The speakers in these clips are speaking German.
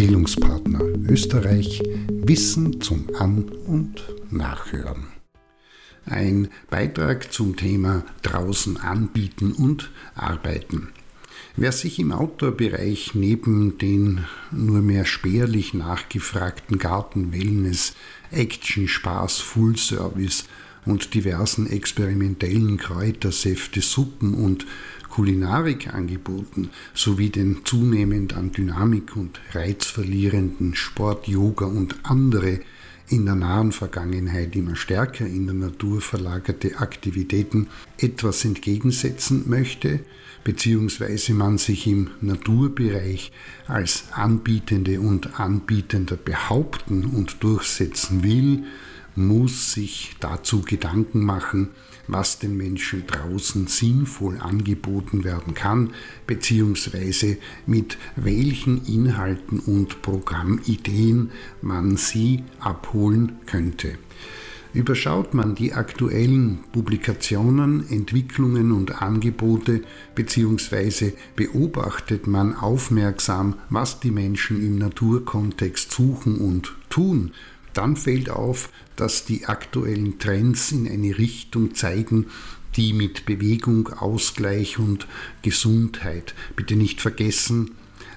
Bildungspartner Österreich Wissen zum An- und Nachhören. Ein Beitrag zum Thema draußen anbieten und arbeiten. Wer sich im Outdoor-Bereich neben den nur mehr spärlich nachgefragten Garten, Wellness, Action, Spaß, Full Service und diversen experimentellen Kräutersäfte, Suppen und Kulinarikangeboten sowie den zunehmend an Dynamik und Reiz verlierenden Sport, Yoga und andere in der nahen Vergangenheit immer stärker in der Natur verlagerte Aktivitäten etwas entgegensetzen möchte, beziehungsweise man sich im Naturbereich als Anbietende und Anbietender behaupten und durchsetzen will, muss sich dazu Gedanken machen, was den Menschen draußen sinnvoll angeboten werden kann, beziehungsweise mit welchen Inhalten und Programmideen man sie abholen könnte. Überschaut man die aktuellen Publikationen, Entwicklungen und Angebote beziehungsweise beobachtet man aufmerksam, was die Menschen im Naturkontext suchen und tun, dann fällt auf, dass die aktuellen Trends in eine Richtung zeigen, die mit Bewegung, Ausgleich und Gesundheit, bitte nicht vergessen,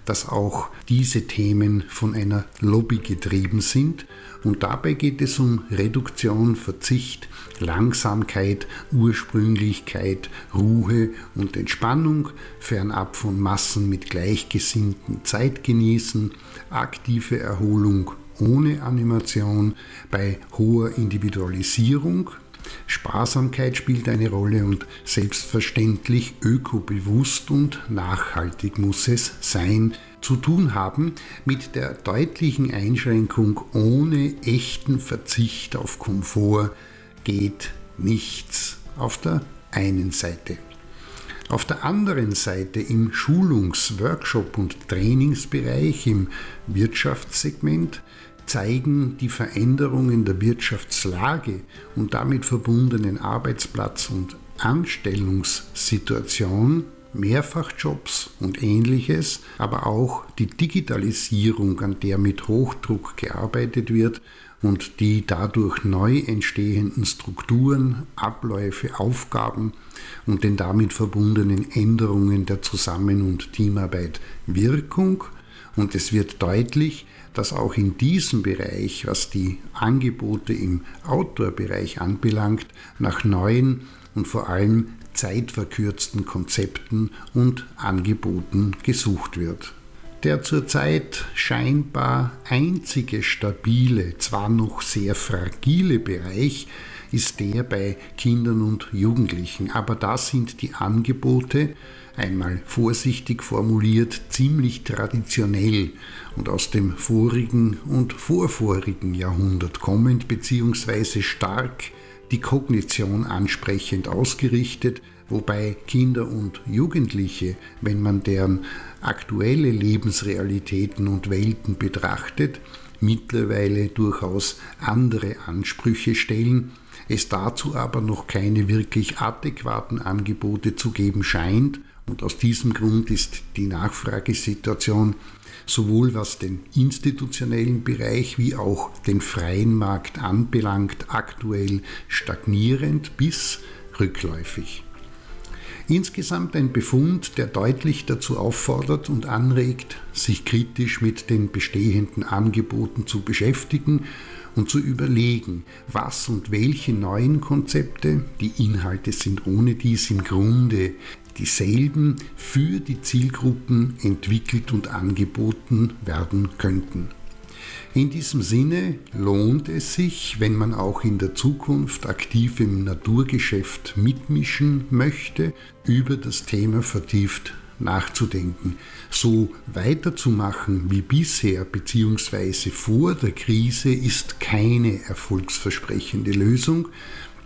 dass auch diese Themen von einer Lobby getrieben sind. Und dabei geht es um Reduktion, Verzicht, Langsamkeit, Ursprünglichkeit, Ruhe und Entspannung, fernab von Massen mit Gleichgesinnten Zeit genießen, aktive Erholung ohne Animation, bei hoher Individualisierung. Sparsamkeit spielt eine Rolle und selbstverständlich ökobewusst und nachhaltig muss es sein, zu tun haben mit der deutlichen Einschränkung ohne echten Verzicht auf Komfort geht nichts auf der einen Seite. Auf der anderen Seite im Schulungs-, Workshop- und Trainingsbereich im Wirtschaftssegment zeigen die Veränderungen der Wirtschaftslage und damit verbundenen Arbeitsplatz- und Anstellungssituation, Mehrfachjobs und ähnliches, aber auch die Digitalisierung, an der mit Hochdruck gearbeitet wird und die dadurch neu entstehenden Strukturen, Abläufe, Aufgaben und den damit verbundenen Änderungen der Zusammen- und Teamarbeit Wirkung. Und es wird deutlich, dass auch in diesem Bereich, was die Angebote im Outdoor-Bereich anbelangt, nach neuen und vor allem zeitverkürzten Konzepten und Angeboten gesucht wird. Der zurzeit scheinbar einzige stabile, zwar noch sehr fragile Bereich ist der bei Kindern und Jugendlichen, aber da sind die Angebote, einmal vorsichtig formuliert, ziemlich traditionell und aus dem vorigen und vorvorigen Jahrhundert kommend beziehungsweise stark die Kognition ansprechend ausgerichtet, wobei Kinder und Jugendliche, wenn man deren aktuelle Lebensrealitäten und Welten betrachtet, mittlerweile durchaus andere Ansprüche stellen, es dazu aber noch keine wirklich adäquaten Angebote zu geben scheint und aus diesem Grund ist die Nachfragesituation sowohl was den institutionellen Bereich wie auch den freien Markt anbelangt aktuell stagnierend bis rückläufig. Insgesamt ein Befund, der deutlich dazu auffordert und anregt, sich kritisch mit den bestehenden Angeboten zu beschäftigen und zu überlegen, was und welche neuen Konzepte, die Inhalte sind ohne dies im Grunde dieselben, für die Zielgruppen entwickelt und angeboten werden könnten. In diesem Sinne lohnt es sich, wenn man auch in der Zukunft aktiv im Naturgeschäft mitmischen möchte, über das Thema vertieft nachzudenken, so weiterzumachen wie bisher bzw. vor der Krise ist keine erfolgsversprechende Lösung,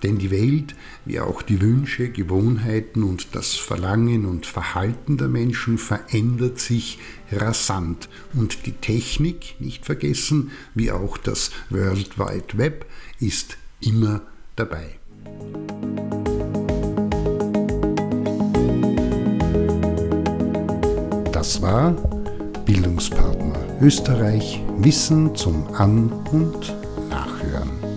denn die Welt, wie auch die Wünsche, Gewohnheiten und das Verlangen und Verhalten der Menschen verändert sich rasant. Und die Technik, nicht vergessen, wie auch das World Wide Web, ist immer dabei. Das war Bildungspartner Österreich Wissen zum An- und Nachhören.